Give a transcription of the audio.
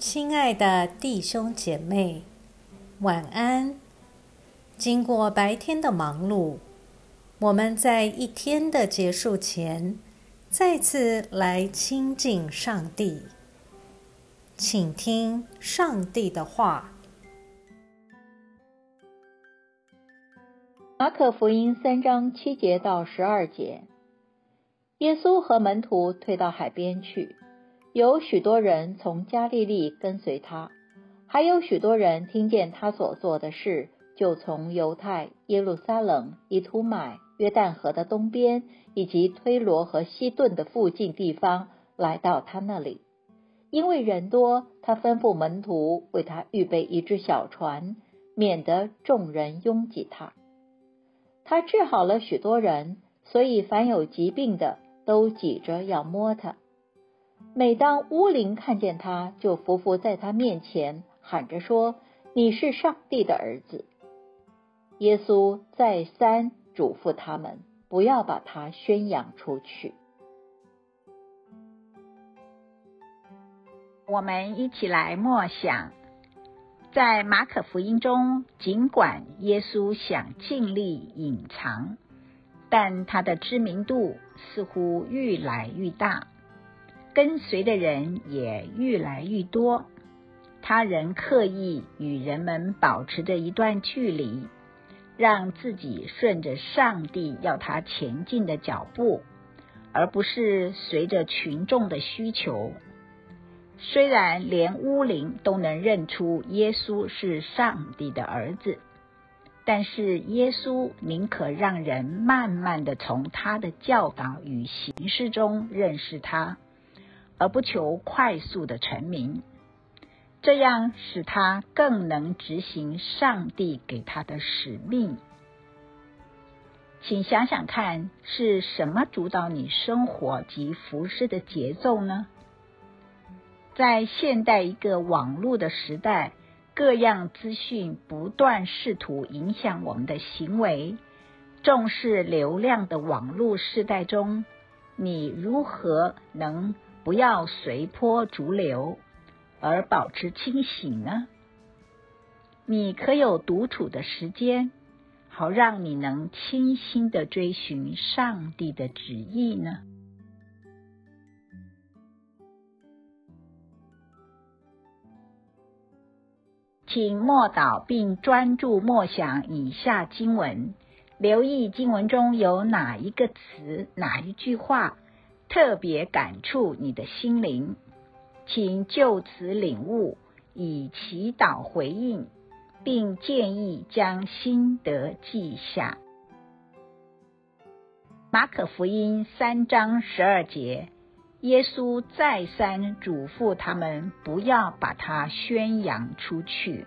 亲爱的弟兄姐妹，晚安。经过白天的忙碌，我们在一天的结束前，再次来亲近上帝，请听上帝的话。马可福音三章七节到十二节，耶稣和门徒退到海边去。有许多人从加利利跟随他，还有许多人听见他所做的事，就从犹太、耶路撒冷、以图买、约旦河的东边，以及推罗和西顿的附近地方来到他那里。因为人多，他吩咐门徒为他预备一只小船，免得众人拥挤他。他治好了许多人，所以凡有疾病的都挤着要摸他。每当乌灵看见他，就伏伏在他面前，喊着说：“你是上帝的儿子。”耶稣再三嘱咐他们，不要把他宣扬出去。我们一起来默想，在马可福音中，尽管耶稣想尽力隐藏，但他的知名度似乎愈来愈大。跟随的人也愈来愈多，他人刻意与人们保持着一段距离，让自己顺着上帝要他前进的脚步，而不是随着群众的需求。虽然连巫灵都能认出耶稣是上帝的儿子，但是耶稣宁可让人慢慢的从他的教导与形式中认识他。而不求快速的成名，这样使他更能执行上帝给他的使命。请想想看，是什么主导你生活及服饰的节奏呢？在现代一个网络的时代，各样资讯不断试图影响我们的行为，重视流量的网络时代中，你如何能？不要随波逐流，而保持清醒呢？你可有独处的时间，好让你能清心的追寻上帝的旨意呢？请默祷并专注默想以下经文，留意经文中有哪一个词、哪一句话。特别感触你的心灵，请就此领悟，以祈祷回应，并建议将心得记下。马可福音三章十二节，耶稣再三嘱咐他们不要把它宣扬出去。